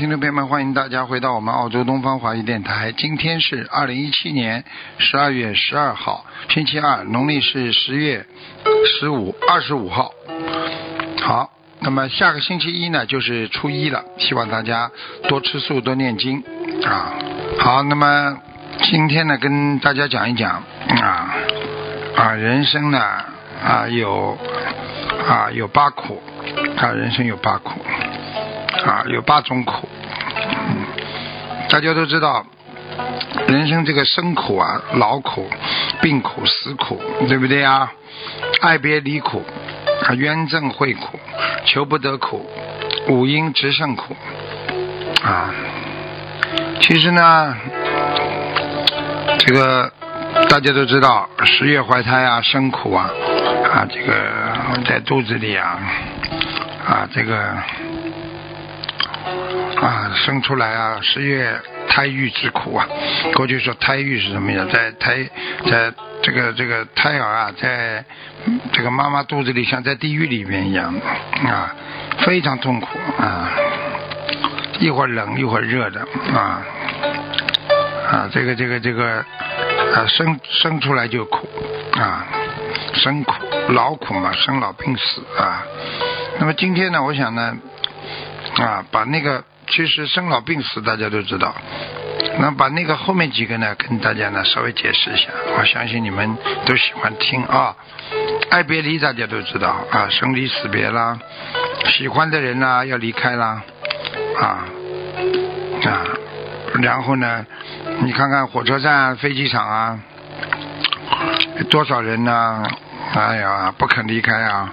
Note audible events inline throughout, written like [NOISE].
听众朋友们，欢迎大家回到我们澳洲东方华语电台。今天是二零一七年十二月十二号，星期二，农历是十月十五二十五号。好，那么下个星期一呢，就是初一了，希望大家多吃素，多念经啊。好，那么今天呢，跟大家讲一讲啊啊，人生呢啊有啊有八苦啊，人生有八苦。啊，有八种苦，大家都知道，人生这个生苦啊，劳苦、病苦、死苦，对不对啊？爱别离苦，啊，冤憎会苦，求不得苦，五阴执胜苦，啊，其实呢，这个大家都知道，十月怀胎啊，生苦啊，啊，这个在肚子里啊，啊，这个。啊，生出来啊，十月胎育之苦啊。过去说胎育是什么呀？在胎，在这个这个胎儿啊，在这个妈妈肚子里，像在地狱里面一样啊，非常痛苦啊，一会儿冷一会儿热的啊啊，这个这个这个啊，生生出来就苦啊，生苦劳苦嘛，生老病死啊。那么今天呢，我想呢啊，把那个。其实生老病死大家都知道，那把那个后面几个呢，跟大家呢稍微解释一下。我相信你们都喜欢听啊。爱别离大家都知道啊，生离死别啦，喜欢的人呢要离开啦，啊啊，然后呢，你看看火车站、飞机场啊，多少人呢？哎呀，不肯离开啊，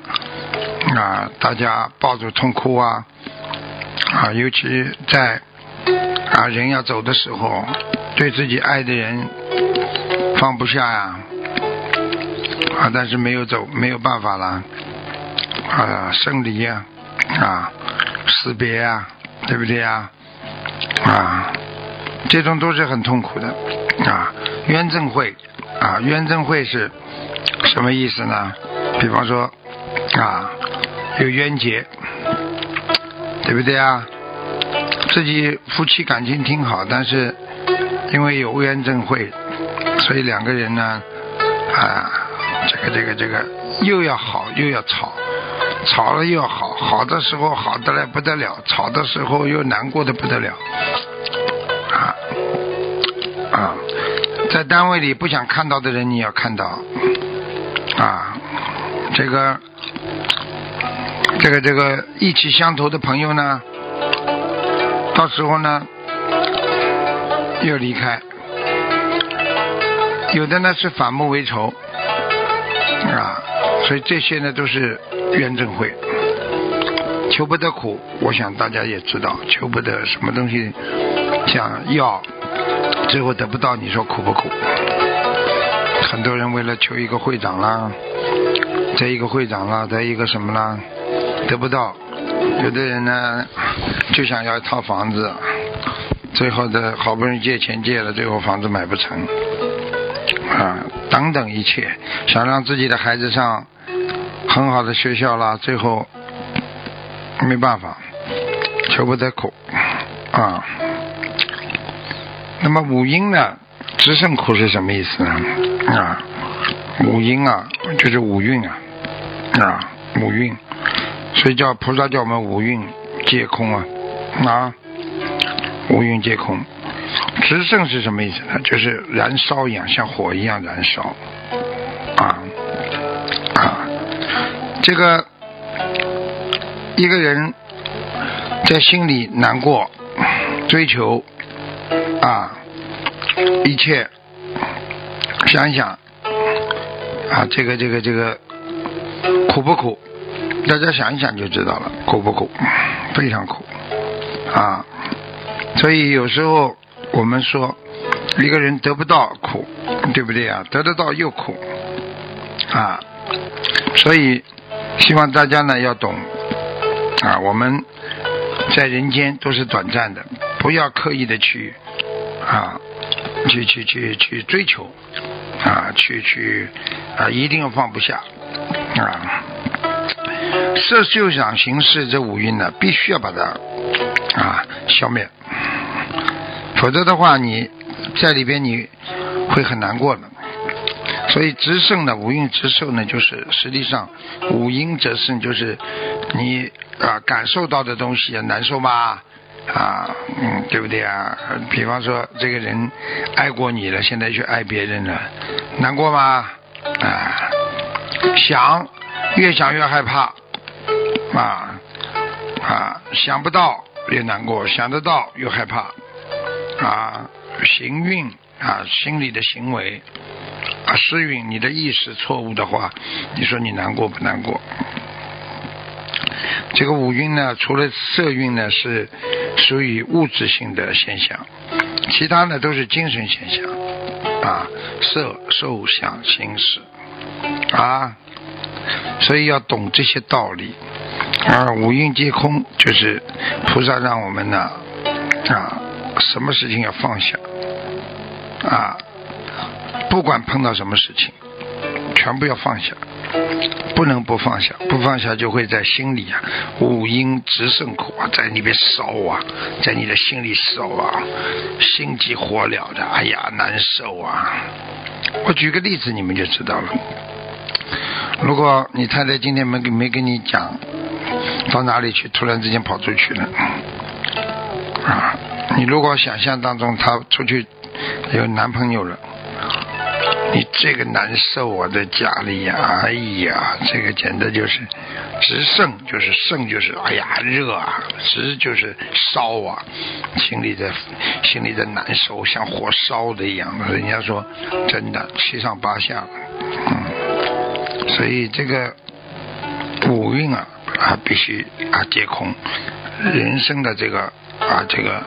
啊，大家抱着痛哭啊。啊，尤其在啊人要走的时候，对自己爱的人放不下呀，啊，但是没有走，没有办法了，啊，生离呀，啊，死别呀，对不对呀？啊，这种都是很痛苦的，啊，冤憎会，啊，冤憎会是什么意思呢？比方说，啊，有冤结。对不对啊？自己夫妻感情挺好，但是因为有冤憎会，所以两个人呢，啊，这个这个这个又要好又要吵，吵了又要好，好的时候好的来不得了，吵的时候又难过的不得了，啊啊，在单位里不想看到的人你要看到，啊，这个。这个这个意气相投的朋友呢，到时候呢又离开，有的呢是反目为仇啊，所以这些呢都是冤憎会，求不得苦，我想大家也知道，求不得什么东西想要，最后得不到，你说苦不苦？很多人为了求一个会长啦，再一个会长啦，再一个什么啦？得不到，有的人呢就想要一套房子，最后的好不容易借钱借了，最后房子买不成，啊，等等一切，想让自己的孩子上很好的学校啦，最后没办法，求不得苦，啊，那么五阴呢，执胜苦是什么意思呢？啊，五阴啊，就是五蕴啊，啊，五蕴。所以叫菩萨叫我们五蕴皆空啊啊，五蕴皆空。直胜是什么意思呢？就是燃烧一样，像火一样燃烧啊啊。这个一个人在心里难过，追求啊一切，想一想啊这个这个这个苦不苦？大家想一想就知道了，苦不苦？非常苦啊！所以有时候我们说，一个人得不到苦，对不对啊？得得到又苦啊！所以希望大家呢要懂啊，我们在人间都是短暂的，不要刻意的去啊，去去去去追求啊，去去啊，一定要放不下啊。色受想行识这五蕴呢，必须要把它啊消灭，否则的话，你在里边你会很难过的。所以直胜呢，五蕴直受呢，就是实际上五阴则胜，就是你啊感受到的东西难受吗？啊，嗯，对不对啊？比方说这个人爱过你了，现在去爱别人了，难过吗？啊，想越想越害怕。啊啊，想不到越难过，想得到又害怕啊。行运啊，心理的行为啊，失运，你的意识错误的话，你说你难过不难过？这个五运呢，除了色运呢是属于物质性的现象，其他呢都是精神现象啊，色受想行识啊，所以要懂这些道理。啊，五蕴皆空，就是菩萨让我们呢啊，什么事情要放下啊，不管碰到什么事情，全部要放下，不能不放下，不放下就会在心里啊，五阴直胜苦啊，在里边烧啊，在你的心里烧啊，心急火燎的，哎呀，难受啊！我举个例子，你们就知道了。如果你太太今天没给没跟你讲。到哪里去？突然之间跑出去了啊！你如果想象当中他出去有男朋友了，你这个难受啊，在家里呀，哎呀，这个简直就是直盛，就是盛，就是哎呀热啊，直就是烧啊，心里的心里的难受，像火烧的一样。人家说真的七上八下，嗯，所以这个五运啊。啊，必须啊，皆空。人生的这个啊，这个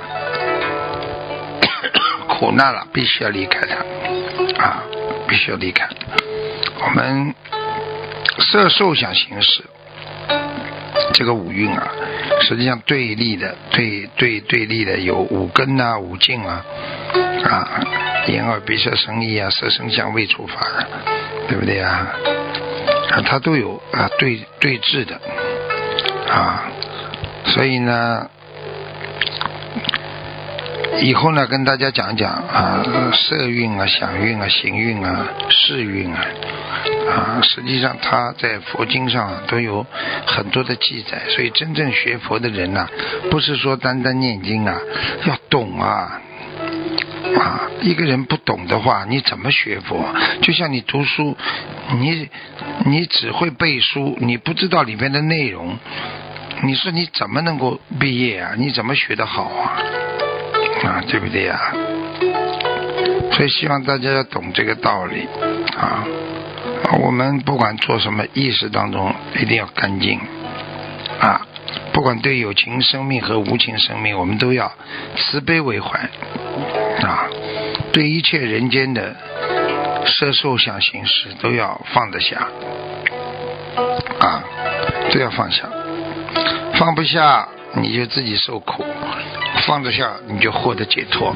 [COUGHS] 苦难了，必须要离开它啊，必须要离开。我们色受想行识这个五蕴啊，实际上对立的，对对对立的有五根啊，五境啊，啊，眼耳鼻舌身意啊，色声香味触法啊，对不对啊？啊，它都有啊，对对峙的。啊，所以呢，以后呢，跟大家讲讲啊，色运啊、想运啊、行运啊、世运啊，啊，实际上它在佛经上都有很多的记载。所以真正学佛的人呐，不是说单单念经啊，要懂啊，啊，一个人不懂的话，你怎么学佛？就像你读书，你你只会背书，你不知道里面的内容。你说你怎么能够毕业啊？你怎么学得好啊？啊，对不对呀？所以希望大家要懂这个道理啊。我们不管做什么，意识当中一定要干净啊。不管对有情生命和无情生命，我们都要慈悲为怀啊。对一切人间的色受想行识，都要放得下啊，都要放下。放不下，你就自己受苦；放得下，你就获得解脱。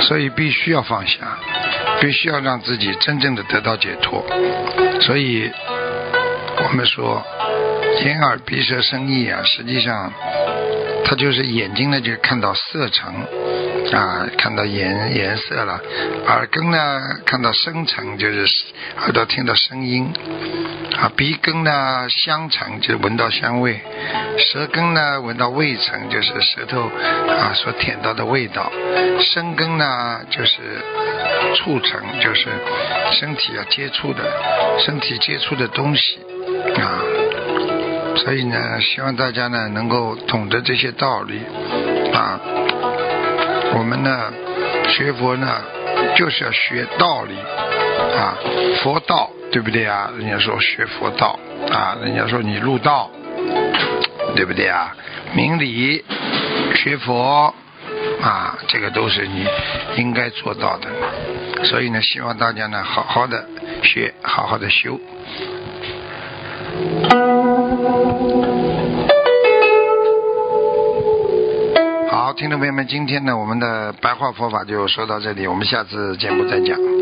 所以必须要放下，必须要让自己真正的得到解脱。所以我们说，眼耳鼻舌身意啊，实际上它就是眼睛呢，就看到色尘啊，看到颜颜色了；耳根呢，看到声层，就是耳朵听到声音。啊，鼻根呢香层就是闻到香味，舌根呢闻到味层就是舌头啊所舔到的味道，身根呢就是触层就是身体要接触的，身体接触的东西啊，所以呢，希望大家呢能够懂得这些道理啊，我们呢学佛呢就是要学道理啊，佛道。对不对啊？人家说学佛道啊，人家说你入道，对不对啊？明理学佛啊，这个都是你应该做到的。所以呢，希望大家呢好好的学，好好的修。听众朋友们，今天呢，我们的白话佛法就说到这里，我们下次节目再讲。